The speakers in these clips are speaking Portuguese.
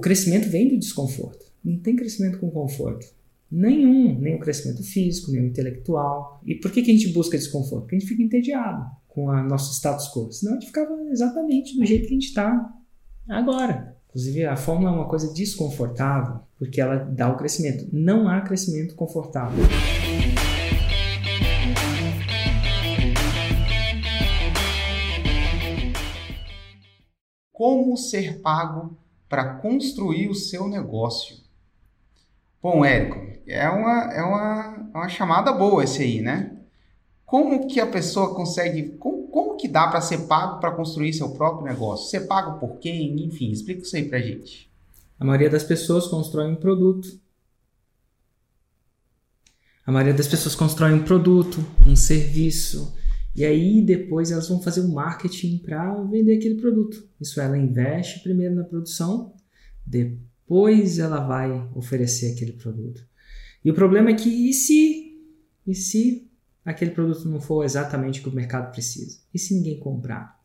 crescimento vem do desconforto. Não tem crescimento com conforto. Nenhum, nem o crescimento físico, nem o intelectual. E por que, que a gente busca desconforto? Porque a gente fica entediado com o nosso status quo. Senão a gente ficava exatamente do jeito que a gente está agora. Inclusive, a fórmula é uma coisa desconfortável, porque ela dá o crescimento. Não há crescimento confortável. Como ser pago para construir o seu negócio? Bom, Érico, é uma, é uma, é uma chamada boa esse aí, né? Como que a pessoa consegue, como, como que dá para ser pago para construir seu próprio negócio? Ser pago por quem? Enfim, explica isso aí para gente. A maioria das pessoas constrói um produto. A maioria das pessoas constrói um produto, um serviço, e aí depois elas vão fazer o marketing para vender aquele produto. Isso ela investe primeiro na produção, depois depois ela vai oferecer aquele produto. E o problema é que e se, e se aquele produto não for exatamente o que o mercado precisa? E se ninguém comprar?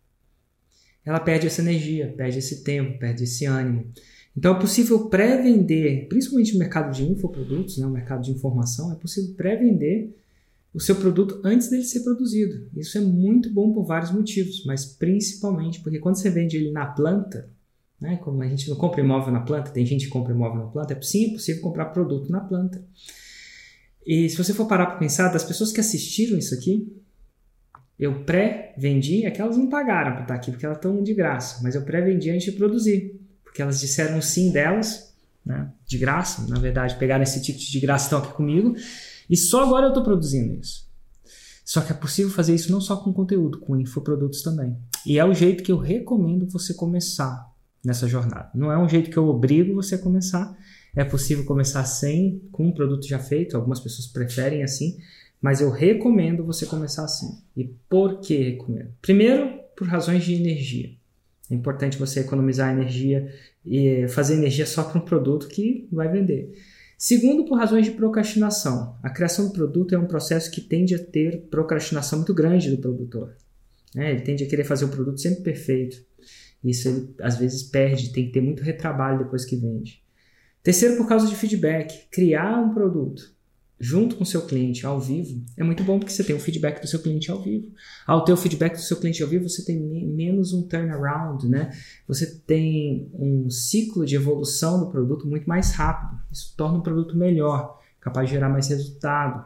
Ela perde essa energia, perde esse tempo, perde esse ânimo. Então é possível pré-vender, principalmente no mercado de infoprodutos, né, o mercado de informação, é possível pré-vender o seu produto antes dele ser produzido. Isso é muito bom por vários motivos, mas principalmente porque quando você vende ele na planta, né? Como a gente não compra imóvel na planta, tem gente que compra imóvel na planta, é sim, é possível comprar produto na planta. E se você for parar para pensar, das pessoas que assistiram isso aqui, eu pré-vendi, é que elas não pagaram para estar aqui, porque elas estão de graça, mas eu pré-vendi antes de produzir, porque elas disseram sim delas, né, de graça, na verdade, pegaram esse ticket de graça estão aqui comigo, e só agora eu estou produzindo isso. Só que é possível fazer isso não só com conteúdo, com infoprodutos também. E é o jeito que eu recomendo você começar nessa jornada. Não é um jeito que eu obrigo você a começar. É possível começar sem, com um produto já feito. Algumas pessoas preferem assim, mas eu recomendo você começar assim. E por que recomendo? Primeiro, por razões de energia. É importante você economizar energia e fazer energia só para um produto que vai vender. Segundo, por razões de procrastinação. A criação do produto é um processo que tende a ter procrastinação muito grande do produtor. Né? Ele tende a querer fazer o produto sempre perfeito. Isso ele às vezes perde, tem que ter muito retrabalho depois que vende. Terceiro, por causa de feedback. Criar um produto junto com o seu cliente ao vivo é muito bom porque você tem o feedback do seu cliente ao vivo. Ao ter o feedback do seu cliente ao vivo, você tem menos um turnaround, né? Você tem um ciclo de evolução do produto muito mais rápido. Isso torna o produto melhor, capaz de gerar mais resultado.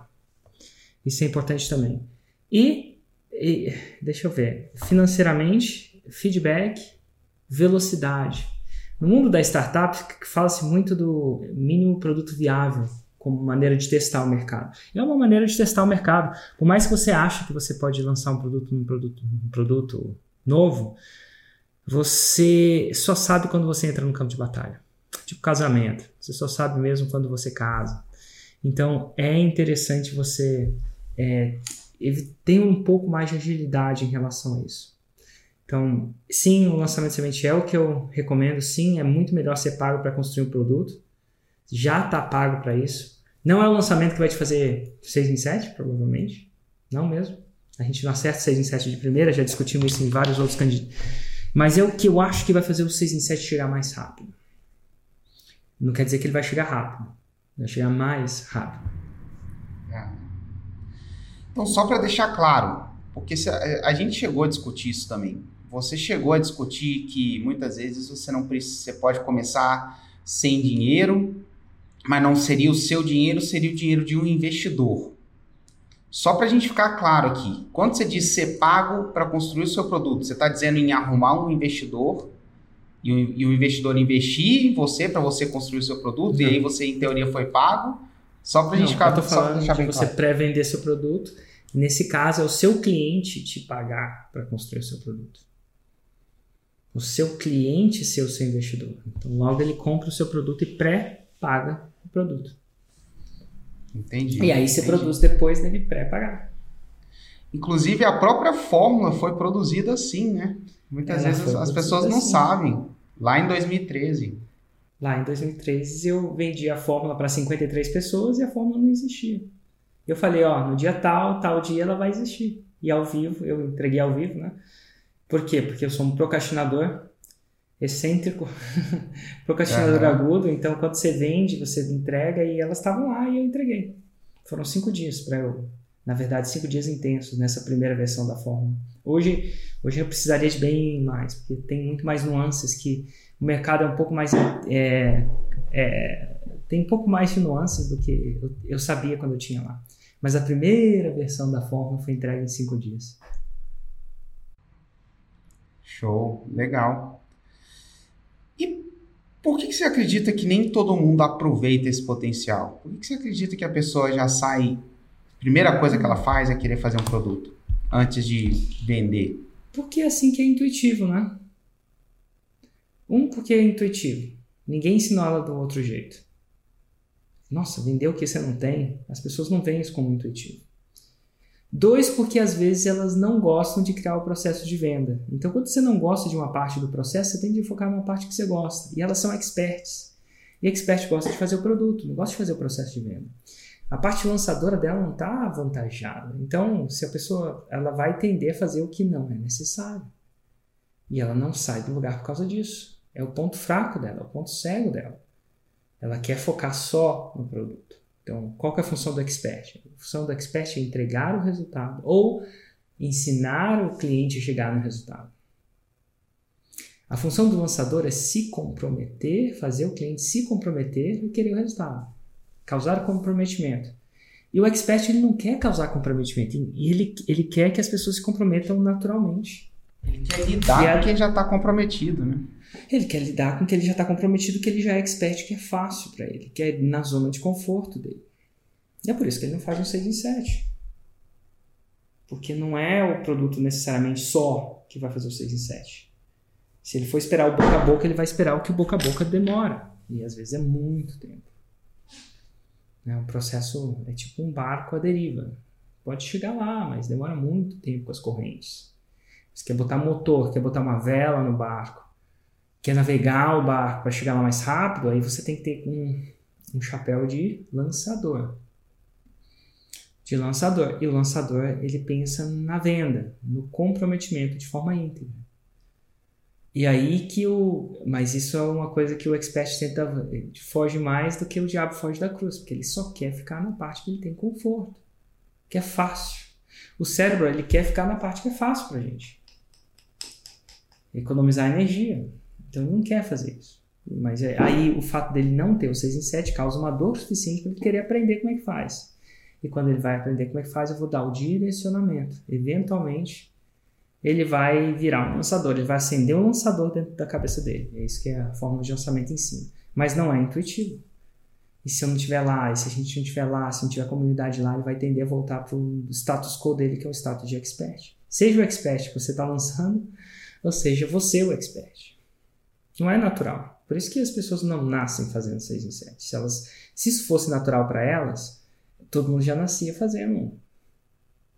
Isso é importante também. E, e deixa eu ver, financeiramente, feedback velocidade. No mundo da startup, fala-se muito do mínimo produto viável como maneira de testar o mercado. É uma maneira de testar o mercado. Por mais que você ache que você pode lançar um produto, um produto, um produto novo, você só sabe quando você entra no campo de batalha. Tipo casamento. Você só sabe mesmo quando você casa. Então é interessante você é, ter um pouco mais de agilidade em relação a isso. Então, sim, o lançamento de semente é o que eu recomendo. Sim, é muito melhor ser pago para construir um produto. Já está pago para isso. Não é o lançamento que vai te fazer 6 em 7, provavelmente. Não mesmo. A gente não acerta 6 em 7 de primeira, já discutimos isso em vários outros candidatos. Mas é o que eu acho que vai fazer o 6 em 7 chegar mais rápido. Não quer dizer que ele vai chegar rápido. Vai chegar mais rápido. É. Então, só para deixar claro, porque a gente chegou a discutir isso também você chegou a discutir que muitas vezes você não precisa, você pode começar sem dinheiro, mas não seria o seu dinheiro, seria o dinheiro de um investidor. Só para a gente ficar claro aqui, quando você diz ser pago para construir o seu produto, você está dizendo em arrumar um investidor e o, investidor investir em você para você construir o seu produto não. e aí você, em teoria, foi pago? Só para a gente ficar... Eu tô falando de você claro. pré-vender seu produto. Nesse caso, é o seu cliente te pagar para construir o seu produto o seu cliente ser o seu investidor. Então, logo ele compra o seu produto e pré-paga o produto. Entendi. E aí você produz depois dele pré-pagar. Inclusive, a própria fórmula foi produzida assim, né? Muitas Ela vezes as pessoas não assim. sabem. Lá em 2013. Lá em 2013 eu vendi a fórmula para 53 pessoas e a fórmula não existia. Eu falei, ó, no dia tal, tal dia ela vai existir. E ao vivo, eu entreguei ao vivo, né? Por quê? Porque eu sou um procrastinador. Excêntrico, procrastinador uhum. agudo. Então, quando você vende, você entrega e elas estavam lá e eu entreguei. Foram cinco dias para eu, na verdade, cinco dias intensos nessa primeira versão da fórmula. Hoje, hoje eu precisaria de bem mais, porque tem muito mais nuances que o mercado é um pouco mais é, é, tem um pouco mais de nuances do que eu, eu sabia quando eu tinha lá. Mas a primeira versão da fórmula foi entregue em cinco dias. Show, legal. Por que, que você acredita que nem todo mundo aproveita esse potencial? Por que, que você acredita que a pessoa já sai. Primeira coisa que ela faz é querer fazer um produto antes de vender? Porque é assim que é intuitivo, né? Um, porque é intuitivo. Ninguém ensinou ela do outro jeito. Nossa, vender o que você não tem? As pessoas não veem isso como intuitivo. Dois, porque às vezes elas não gostam de criar o processo de venda. Então, quando você não gosta de uma parte do processo, você tem de focar numa parte que você gosta. E elas são experts. E expert gosta de fazer o produto, não gosta de fazer o processo de venda. A parte lançadora dela não está avantajada. Então, se a pessoa ela vai tender a fazer o que não é necessário. E ela não sai do lugar por causa disso. É o ponto fraco dela, é o ponto cego dela. Ela quer focar só no produto. Então, qual é a função do expert? A função do expert é entregar o resultado ou ensinar o cliente a chegar no resultado. A função do lançador é se comprometer, fazer o cliente se comprometer e querer o resultado. Causar comprometimento. E o expert ele não quer causar comprometimento, ele, ele quer que as pessoas se comprometam naturalmente. Ele quer lidar com quem já está comprometido, né? Ele quer lidar com que ele já está comprometido, que ele já é expert, que é fácil para ele, que é na zona de conforto dele. E é por isso que ele não faz um 6 em 7. Porque não é o produto necessariamente só que vai fazer o 6 em 7. Se ele for esperar o boca a boca, ele vai esperar o que o boca a boca demora. E às vezes é muito tempo. É um processo, é tipo um barco à deriva. Pode chegar lá, mas demora muito tempo com as correntes. Você quer botar motor, quer botar uma vela no barco, quer navegar o barco para chegar lá mais rápido, aí você tem que ter um, um chapéu de lançador. De lançador. E o lançador, ele pensa na venda, no comprometimento de forma íntegra. E aí que o. Mas isso é uma coisa que o expert tenta. foge mais do que o diabo foge da cruz, porque ele só quer ficar na parte que ele tem conforto, que é fácil. O cérebro, ele quer ficar na parte que é fácil pra gente. Economizar energia. Então ele não quer fazer isso. Mas é, aí o fato dele não ter o 6 em 7 causa uma dor suficiente para ele querer aprender como é que faz. E quando ele vai aprender como é que faz, eu vou dar o direcionamento. Eventualmente, ele vai virar um lançador, ele vai acender um lançador dentro da cabeça dele. É isso que é a forma de lançamento em si. Mas não é intuitivo. E se eu não estiver lá, e se a gente não estiver lá, se não tiver comunidade lá, ele vai tender a voltar para o status quo dele, que é o status de expert. Seja o expert que você está lançando, ou seja você o expert. Não é natural. Por isso que as pessoas não nascem fazendo 6 em 7. Se, elas, se isso fosse natural para elas, todo mundo já nascia fazendo.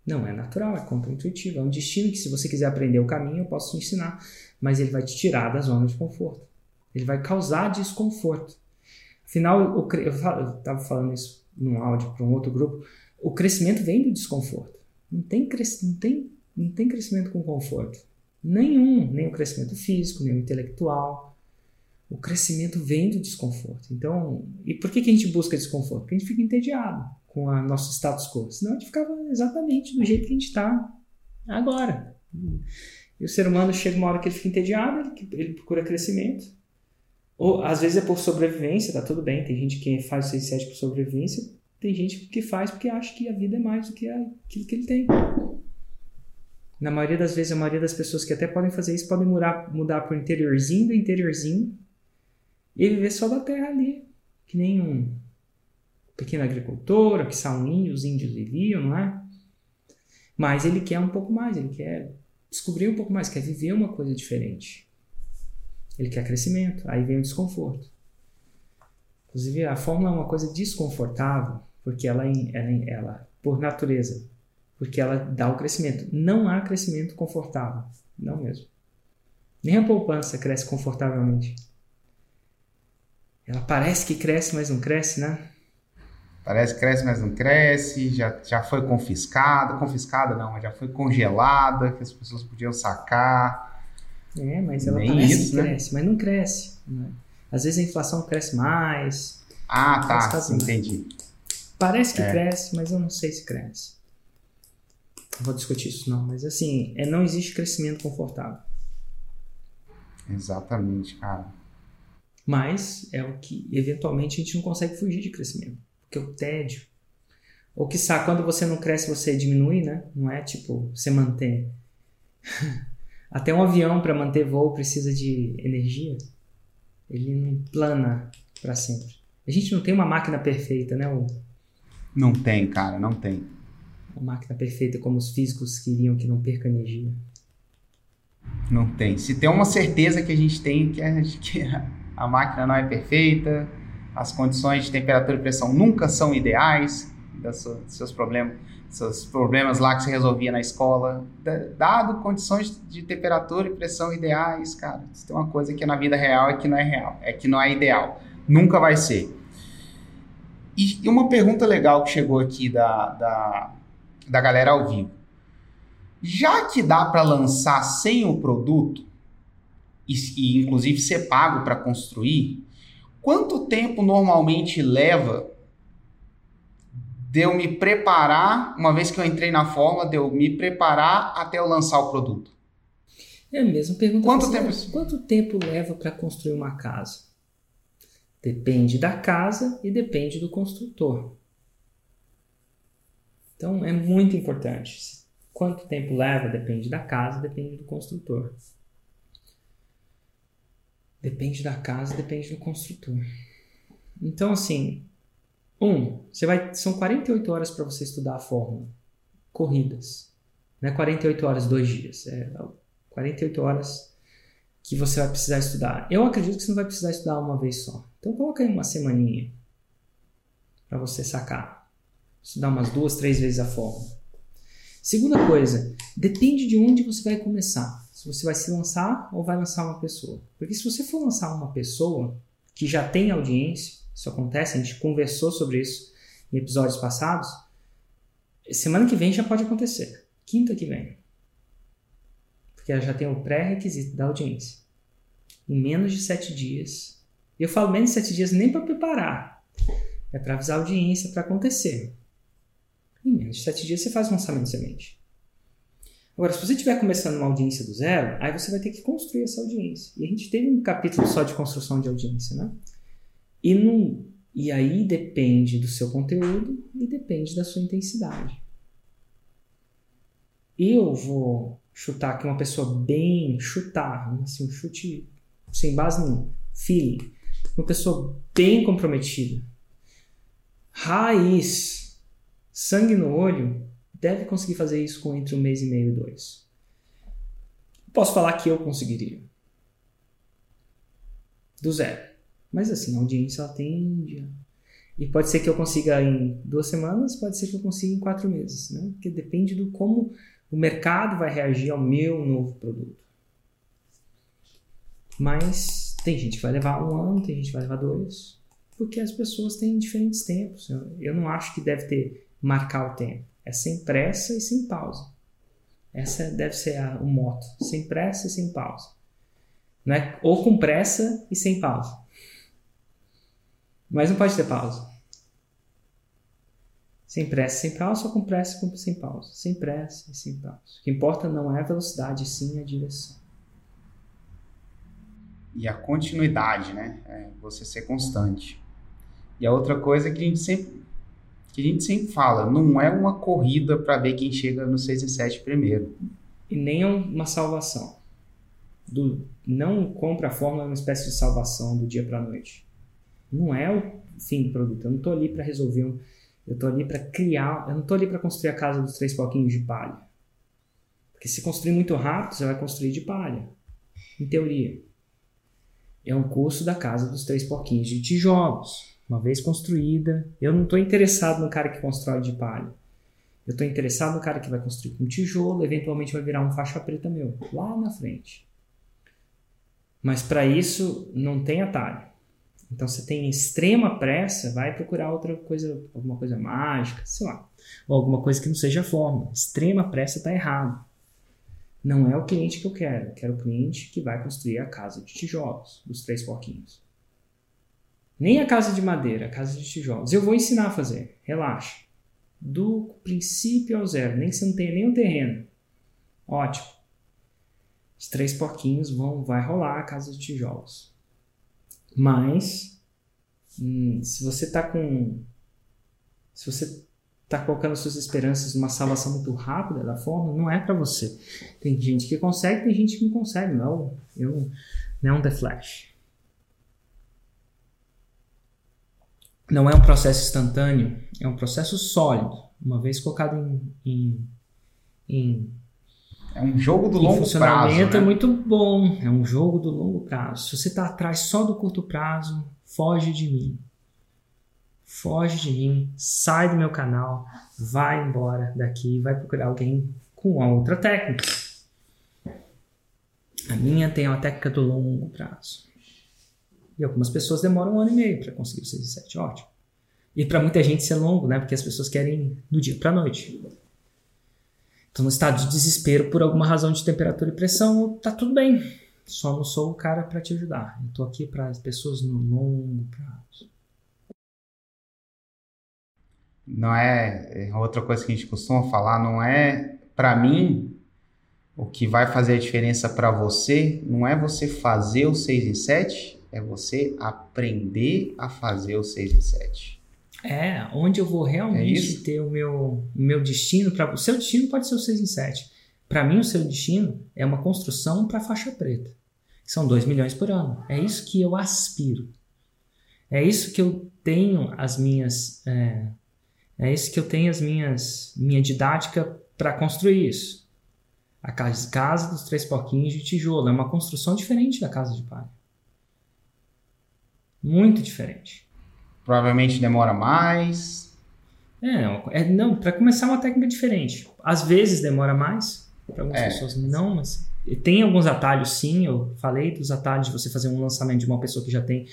Não é natural, é contra-intuitivo. É um destino que, se você quiser aprender o caminho, eu posso te ensinar. Mas ele vai te tirar da zona de conforto. Ele vai causar desconforto. Afinal, eu estava falando isso num áudio para um outro grupo. O crescimento vem do desconforto. Não tem, não tem, não tem crescimento com conforto. Nenhum. Nem o crescimento físico, nem o intelectual o crescimento vem do desconforto. Então, e por que, que a gente busca desconforto? Porque a gente fica entediado com o nosso status quo. Senão a gente ficava exatamente do jeito que a gente está agora. E o ser humano chega uma hora que ele fica entediado, ele, ele procura crescimento. Ou às vezes é por sobrevivência, tá tudo bem. Tem gente que faz o 6 7 por sobrevivência, tem gente que faz porque acha que a vida é mais do que aquilo que ele tem. Na maioria das vezes, a maioria das pessoas que até podem fazer isso podem mudar, mudar para o interiorzinho do interiorzinho e viver só da terra ali, que nem um pequeno agricultor, que são os índios viviam, não é? Mas ele quer um pouco mais, ele quer descobrir um pouco mais, quer viver uma coisa diferente. Ele quer crescimento, aí vem o desconforto. Inclusive, a fórmula é uma coisa desconfortável, porque ela, ela, ela, por natureza, porque ela dá o crescimento. Não há crescimento confortável, não mesmo. Nem a poupança cresce confortavelmente. Ela parece que cresce, mas não cresce, né? Parece que cresce, mas não cresce. Já, já foi confiscada. Confiscada não, mas já foi congelada, que as pessoas podiam sacar. É, mas ela Nem parece isso, que né? cresce, mas não cresce. né? Às vezes a inflação cresce mais. Ah, tá. Entendi. Parece que É. cresce, mas eu não sei se cresce. Não vou discutir isso não, mas assim, é, não existe crescimento confortável. Exatamente, cara. Mas é o que eventualmente a gente não consegue fugir de crescimento. Porque o tédio. Ou que sabe, quando você não cresce, você diminui, né? Não é tipo, você mantém. Até um avião para manter voo precisa de energia. Ele não plana para sempre. A gente não tem uma máquina perfeita, né? O- Não tem, cara, não tem. Uma máquina perfeita como os físicos queriam que não perca energia. Não tem. Se tem uma certeza que a gente tem que a, que a máquina não é perfeita, as condições de temperatura e pressão nunca são ideais, seus problemas, seus problemas lá que você resolvia na escola, Da- dado condições de temperatura e pressão ideais, cara. Se tem uma coisa que na vida real é que não é real, é que não é ideal, nunca vai ser. E, e uma pergunta legal que chegou aqui da, da, da galera ao vivo. Já que dá para lançar sem o produto e, e inclusive ser pago para construir, quanto tempo normalmente leva de eu me preparar, uma vez que eu entrei na forma, de eu me preparar até eu lançar o produto? É a mesma pergunta. Quanto tempo- Quanto tempo leva para construir uma casa? Depende da casa e depende do construtor. Então é muito importante. Quanto tempo leva depende da casa, depende do construtor. Depende da casa, depende do construtor. Então assim, um, você vai são 48 horas para você estudar a fórmula. Corridas. Não é 48 horas, dois dias. É 48 horas que você vai precisar estudar. Eu acredito que você não vai precisar estudar uma vez só. Então coloca aí uma semaninha para você sacar. Estudar umas duas, três vezes a fórmula. Segunda coisa, depende de onde você vai começar. Se você vai se lançar ou vai lançar uma pessoa. Porque se você for lançar uma pessoa que já tem audiência, isso acontece, a gente conversou sobre isso em episódios passados, semana que vem já pode acontecer. Quinta que vem. Porque ela já tem o pré-requisito da audiência. Em menos de sete dias. Eu falo menos de sete dias nem para preparar. É para avisar a audiência para acontecer. Em menos de sete dias você faz o lançamento de semente. Agora, se você estiver começando uma audiência do zero, aí você vai ter que construir essa audiência. E a gente teve um capítulo só de construção de audiência, né? E, não, e aí depende do seu conteúdo e depende da sua intensidade. Eu vou chutar aqui uma pessoa bem chutar, assim, um chute sem base nenhuma, feeling, uma pessoa bem comprometida, raiz, sangue no olho, deve conseguir fazer isso com entre um mês e meio e dois. Posso falar que eu conseguiria. Do zero. Mas assim, a audiência ela tende. E pode ser que eu consiga em duas semanas, pode ser que eu consiga em quatro meses, né? Porque depende do como o mercado vai reagir ao meu novo produto. Mas tem gente que vai levar um ano, tem gente que vai levar dois, porque as pessoas têm diferentes tempos. Eu não acho que deve ter marcar o tempo. É sem pressa e sem pausa. Essa deve ser a, o moto. Sem pressa e sem pausa. Não é, ou com pressa e sem pausa. Mas não pode ter pausa. Sem pressa, sem pausa, ou com pressa e sem pausa. Sem pressa e sem pausa. O que importa não é a velocidade, sim a direção. E a continuidade, né? É você ser constante. E a outra coisa que a gente sempre que a gente sempre fala, não é uma corrida para ver quem chega no 6 e 7 primeiro. E nem uma salvação. Do, não compra a fórmula uma espécie de salvação do dia para a noite. Não é o fim do produto. Eu não estou ali para resolver um. Eu estou ali para criar. Eu não estou ali para construir a casa dos três pouquinhos de palha. Porque se construir muito rápido, você vai construir de palha. Em teoria. É um curso da casa dos três porquinhos de tijolos. Uma vez construída. Eu não estou interessado no cara que constrói de palha. Eu estou interessado no cara que vai construir com tijolo, eventualmente vai virar um faixa preta meu, lá na frente. Mas para isso não tem atalho. Então você tem extrema pressa, vai procurar outra coisa, alguma coisa mágica, sei lá, ou alguma coisa que não seja fórmula. Extrema pressa está errado. Não é o cliente que eu quero. Eu quero o cliente que vai construir a casa de tijolos, dos três porquinhos. Nem a casa de madeira, a casa de tijolos. Eu vou ensinar a fazer. Relaxa. Do princípio ao zero. Nem que você não tenha nenhum terreno. Ótimo. Os três porquinhos vão, vai rolar a casa de tijolos. Mas, hum, se você está com. Se você está colocando suas esperanças numa salvação muito rápida da forma, não é para você. Tem gente que consegue, tem gente que não consegue. Não, eu, não é um The Flash. Não é um processo instantâneo, é um processo sólido. Uma vez colocado em, em, em é um jogo do longo prazo. funcionamento é né? é muito bom. É um jogo do longo prazo. Se você está atrás só do curto prazo, foge de mim. Foge de mim, sai do meu canal, vai embora daqui, vai procurar alguém com outra técnica. A minha tem uma técnica do longo prazo. E algumas pessoas demoram um ano e meio para conseguir o 6 e 7, ótimo. E para muita gente isso é longo, né? Porque as pessoas querem do dia para noite. Então, no estado de desespero por alguma razão de temperatura e pressão, tá tudo bem. Só não sou o cara para te ajudar. Eu tô aqui para as pessoas no longo prazo. Não é, é outra coisa que a gente costuma falar, não é para mim o que vai fazer a diferença para você, não é você fazer o 6 e 7, é você aprender a fazer o 6 e 7. É, onde eu vou realmente é ter o meu, o meu destino. Pra, o seu destino pode ser o 6 em 7. Para mim, o seu destino é uma construção para faixa preta. São 2 milhões por ano. É isso que eu aspiro. É isso que eu tenho as minhas. É, é isso que eu tenho as minhas. minha didática para construir isso. A casa, casa dos três porquinhos de tijolo. É uma construção diferente da casa de palha. Muito diferente. Provavelmente demora mais. É, é não, para começar é uma técnica diferente. Às vezes demora mais, para algumas é. pessoas não, mas tem alguns atalhos sim. Eu falei dos atalhos de você fazer um lançamento de uma pessoa que já tem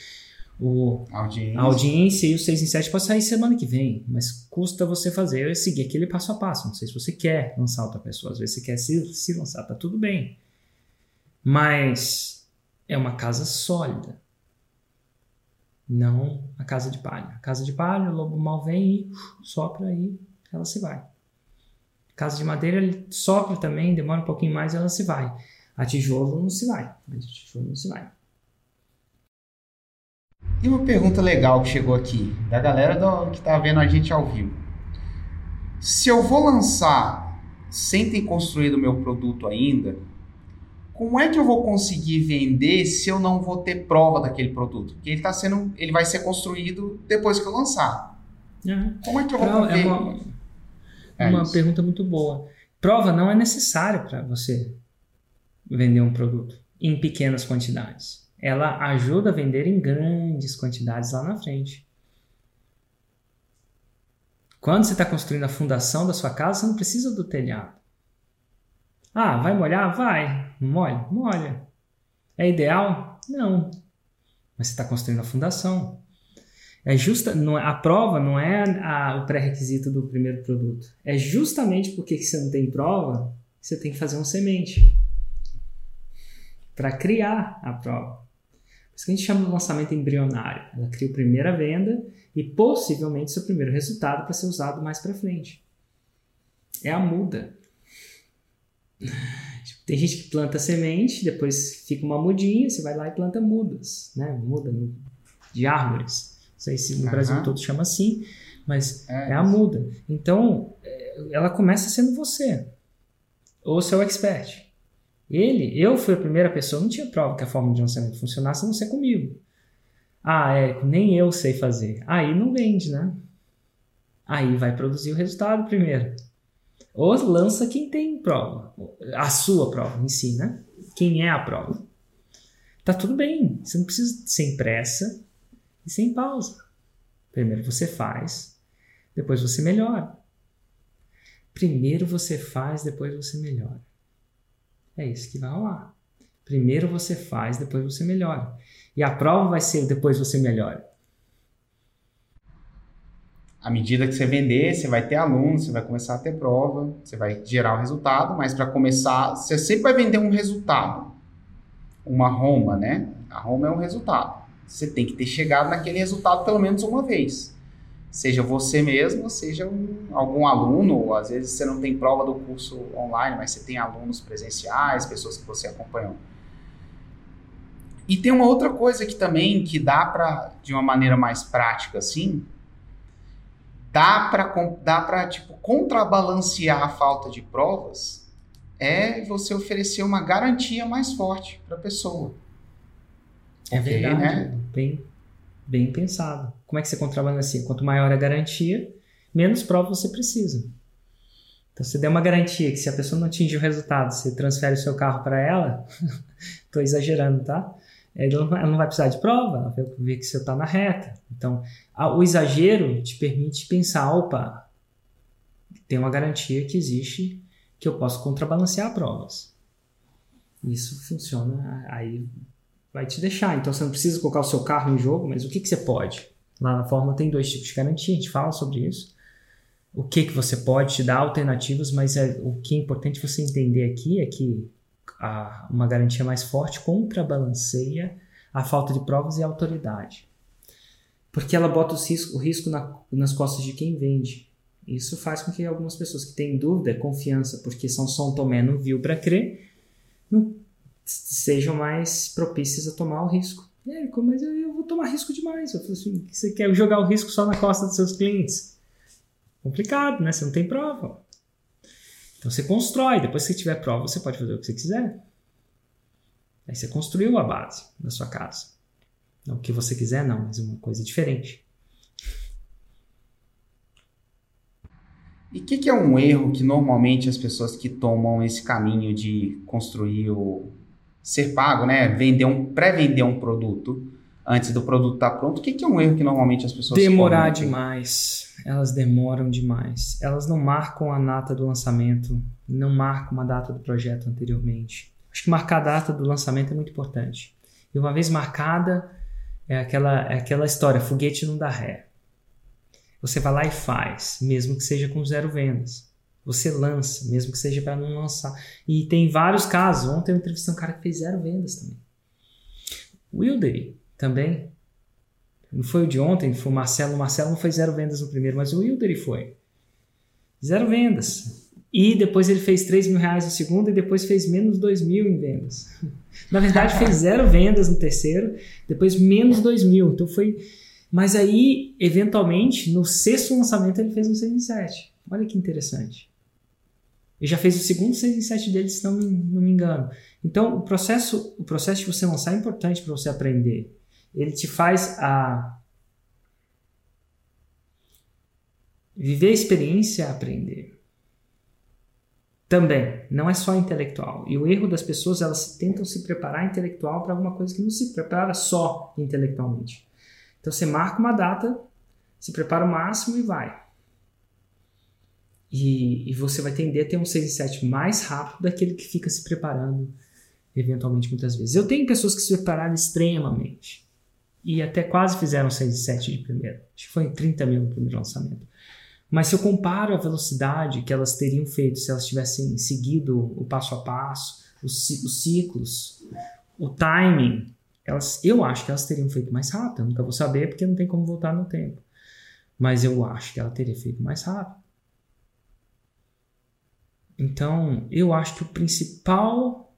o, audiência. a audiência e o 6 em 7 pode sair semana que vem, mas custa você fazer, seguir aquele passo a passo. Não sei se você quer lançar outra pessoa, às vezes você quer se, se lançar, tá tudo bem. Mas é uma casa sólida não a casa de palha. A casa de palha, o lobo mal vem e sopra e ela se vai. Casa de madeira, ele sopra também, demora um pouquinho mais e ela se vai. A tijolo não se vai, a tijolo não se vai. E uma pergunta legal que chegou aqui, da galera do, que está vendo a gente ao vivo. Se eu vou lançar sem ter construído o meu produto ainda, como é que eu vou conseguir vender se eu não vou ter prova daquele produto? Porque ele tá sendo, ele vai ser construído depois que eu lançar. Uhum. Como é que eu vou Prova, É uma, é uma pergunta muito boa. Prova não é necessária para você vender um produto em pequenas quantidades. Ela ajuda a vender em grandes quantidades lá na frente. Quando você está construindo a fundação da sua casa, você não precisa do telhado. Ah, vai molhar? Vai. Molha? Molha. É ideal? Não. Mas você está construindo a fundação. É justa, não, é, a prova não é a, o pré-requisito do primeiro produto. É justamente porque você não tem prova, você tem que fazer uma semente para criar a prova. Por isso que a gente chama de lançamento embrionário. Ela cria a primeira venda e possivelmente seu primeiro resultado para ser usado mais para frente. É a muda. Tipo, tem gente que planta semente, depois fica uma mudinha, você vai lá e planta mudas, né? Muda de árvores. Não sei se no uhum. Brasil todo chama assim, mas é, é a muda. Então, é, ela começa sendo você, ou seu expert. Ele, eu fui a primeira pessoa, não tinha prova que a forma de lançamento funcionasse a não ser comigo. Ah, é, nem eu sei fazer. Aí não vende, né? Aí vai produzir o resultado primeiro. Ou lança quem tem prova, a sua prova em si, né? Quem é a prova. Tá tudo bem, você não precisa sem pressa e sem pausa. Primeiro você faz, depois você melhora. Primeiro você faz, depois você melhora. É isso que vai rolar. Primeiro você faz, depois você melhora. E a prova vai ser depois você melhora. À medida que você vender, você vai ter alunos, você vai começar a ter prova, você vai gerar o resultado, mas para começar, você sempre vai vender um resultado. Uma Roma, né? A Roma é um resultado. Você tem que ter chegado naquele resultado pelo menos uma vez. Seja você mesmo, seja um, algum aluno, ou às vezes você não tem prova do curso online, mas você tem alunos presenciais, pessoas que você acompanhou. E tem uma outra coisa que também que dá para de uma maneira mais prática assim, dá para dá para tipo contrabalancear a falta de provas é você oferecer uma garantia mais forte para a pessoa. É okay, verdade, né? bem, bem pensado. Como é que você contrabalanceia? Quanto maior a garantia, menos provas você precisa. Então, você der uma garantia que se a pessoa não atingir o resultado, você transfere o seu carro para ela, estou exagerando, tá? Ela não vai precisar de prova, ela vai ver que você está na reta. Então, o exagero te permite pensar, opa, tem uma garantia que existe que eu posso contrabalancear provas. Isso funciona, aí vai te deixar. Então, você não precisa colocar o seu carro em jogo, mas o que, que você pode? Lá na fórmula tem dois tipos de garantia, a gente fala sobre isso. O que, que você pode te dar alternativas, mas é, o que é importante você entender aqui é que a, uma garantia mais forte contrabalanceia a falta de provas e autoridade. Porque ela bota risco, o risco na, nas costas de quem vende. Isso faz com que algumas pessoas que têm dúvida, confiança, porque São São Tomé não viu para crer, não sejam mais propícias a tomar o risco. Mas eu, eu, vou tomar risco demais. Eu falo assim, você quer jogar o risco só na costa dos seus clientes? Complicado, né? Você não tem prova. Então você constrói, depois que tiver prova, você pode fazer o que você quiser. Aí você construiu a base da sua casa. Não o que você quiser, não, mas uma coisa diferente. E o que, que, é um erro que normalmente as pessoas que tomam esse caminho de construir o ser pago, né, vender um pré-vender um produto antes do produto estar tá pronto, o que, que, é um erro que normalmente as pessoas demorar demais elas demoram demais. Elas não marcam a data do lançamento, não marcam a data do projeto anteriormente. Acho que marcar a data do lançamento é muito importante. E uma vez marcada, é aquela, é aquela história: foguete não dá ré. Você vai lá e faz, mesmo que seja com zero vendas. Você lança, mesmo que seja para não lançar. E tem vários casos. Ontem eu entrevistei um cara que fez zero vendas também. Wildery também não foi o de ontem, foi o Marcelo. O Marcelo não foi zero vendas no primeiro, mas o Wilder foi. Zero vendas. E depois ele fez 3 mil reais no segundo e depois fez menos 2 mil em vendas. Na verdade, fez zero vendas no terceiro, depois menos 2 mil. Então foi. Mas aí, eventualmente, no sexto lançamento, ele fez um 6 em 7. Olha que interessante. Ele já fez o segundo 6 em 7 dele, se não me, não me engano. Então, o processo, o processo de você lançar é importante para você aprender ele te faz a viver a experiência aprender. Também, não é só intelectual. E o erro das pessoas, elas tentam se preparar intelectual para alguma coisa que não se prepara só intelectualmente. Então você marca uma data, se prepara o máximo e vai. E, e você vai tender a ter um 6 e 7 mais rápido daquele que fica se preparando eventualmente muitas vezes. Eu tenho pessoas que se prepararam extremamente e até quase fizeram 6 e 7 de primeiro. Acho que foi 30 mil no primeiro lançamento. Mas se eu comparo a velocidade que elas teriam feito se elas tivessem seguido o passo a passo, os, os ciclos, o timing, elas, eu acho que elas teriam feito mais rápido. Eu nunca vou saber porque não tem como voltar no tempo. Mas eu acho que ela teria feito mais rápido. Então, eu acho que o principal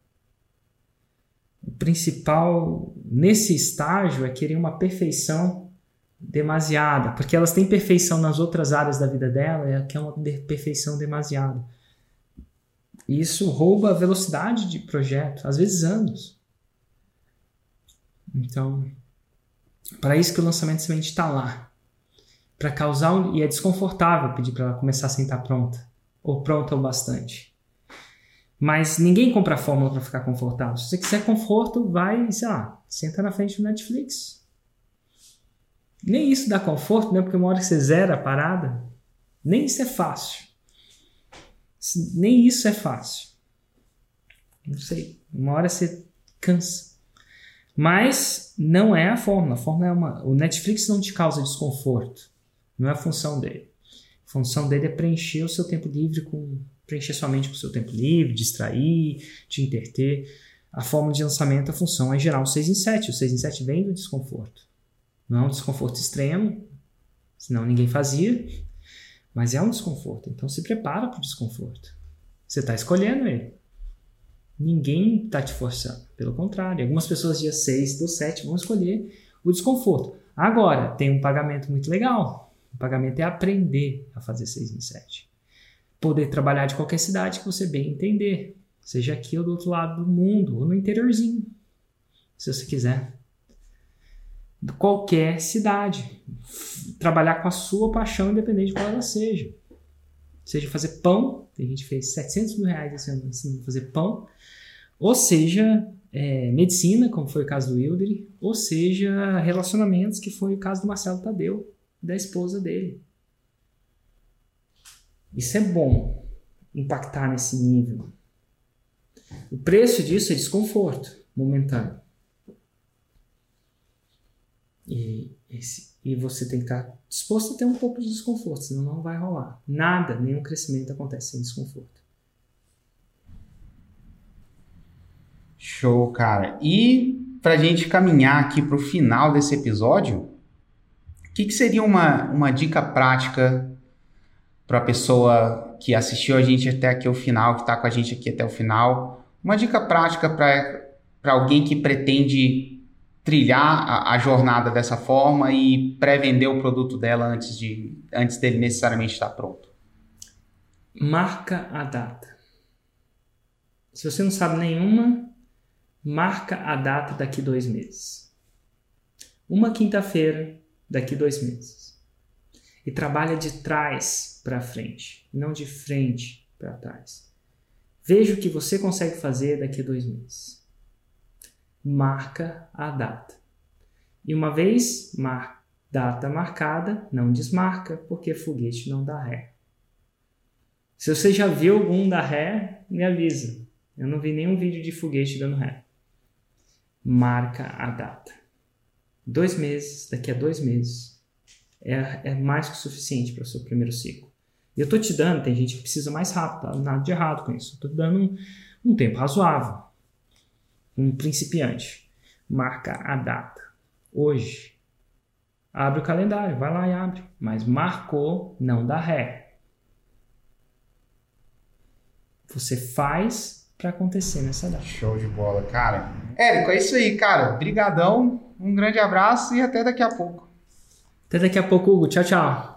o principal nesse estágio é querer uma perfeição demasiada, porque elas têm perfeição nas outras áreas da vida dela, é que é uma perfeição demasiada. E isso rouba a velocidade de projeto, às vezes anos. Então, para isso que o lançamento de semente está lá. Para causar um, e é desconfortável pedir para ela começar a sentar pronta ou pronta o bastante. Mas ninguém compra a fórmula para ficar confortável. Se você quiser conforto, vai, sei lá, senta na frente do Netflix. Nem isso dá conforto, né? Porque uma hora que você zera a parada, nem isso é fácil. Nem isso é fácil. Não sei. Uma hora você cansa. Mas não é a fórmula. A fórmula é uma. O Netflix não te causa desconforto. Não é a função dele. A função dele é preencher o seu tempo livre com preencher sua mente com seu tempo livre, distrair, te interter. A forma de lançamento, a função é gerar o 6 em 7. O 6 em 7 vem do desconforto. Não é um desconforto extremo, senão ninguém fazia, mas é um desconforto. Então se prepara para o desconforto. Você está escolhendo ele. Ninguém está te forçando. Pelo contrário, algumas pessoas dia 6 do 7 vão escolher o desconforto. Agora, tem um pagamento muito legal. O pagamento é aprender a fazer 6 em 7. Poder trabalhar de qualquer cidade que você bem entender. Seja aqui ou do outro lado do mundo, ou no interiorzinho, se você quiser. De qualquer cidade. Trabalhar com a sua paixão, independente de qual ela seja. Seja fazer pão, tem gente fez 700 mil reais esse ano ensinando fazer pão, ou seja é, medicina, como foi o caso do Wilder, ou seja relacionamentos, que foi o caso do Marcelo Tadeu, da esposa dele. Isso é bom, impactar nesse nível. O preço disso é desconforto momentâneo. E, esse, e você tem que estar disposto a ter um pouco de desconforto, senão não vai rolar. Nada, nenhum crescimento acontece sem desconforto. Show, cara. E para a gente caminhar aqui para o final desse episódio, o que, que seria uma, uma dica prática para a pessoa que assistiu a gente até aqui o final, que está com a gente aqui até o final? Uma dica prática para alguém que pretende trilhar a, a, jornada dessa forma e pré-vender o produto dela antes, de, antes dele necessariamente estar pronto? Marca a data. Se você não sabe nenhuma, marca a data daqui dois meses. Uma quinta-feira daqui dois meses. E trabalha de trás para frente, não de frente para trás. Veja o que você consegue fazer daqui dois meses marca a data. E uma vez mar data marcada, não desmarca, porque foguete não dá ré. Se você já viu algum dar ré, me avisa. Eu não vi nenhum vídeo de foguete dando ré. Marca a data. Dois meses, daqui a dois meses, é, é mais que o suficiente para o seu primeiro ciclo. E eu estou te dando, tem gente que precisa mais rápido, tá? nada de errado com isso. Estou te dando um, um tempo razoável um principiante, marca a data. Hoje. Abre o calendário, vai lá e abre. Mas marcou, não dá ré. Você faz para acontecer nessa data. Show de bola, cara. Érico, é isso aí, cara. Brigadão, um grande abraço e até daqui a pouco. Até daqui a pouco, Hugo. Tchau, tchau.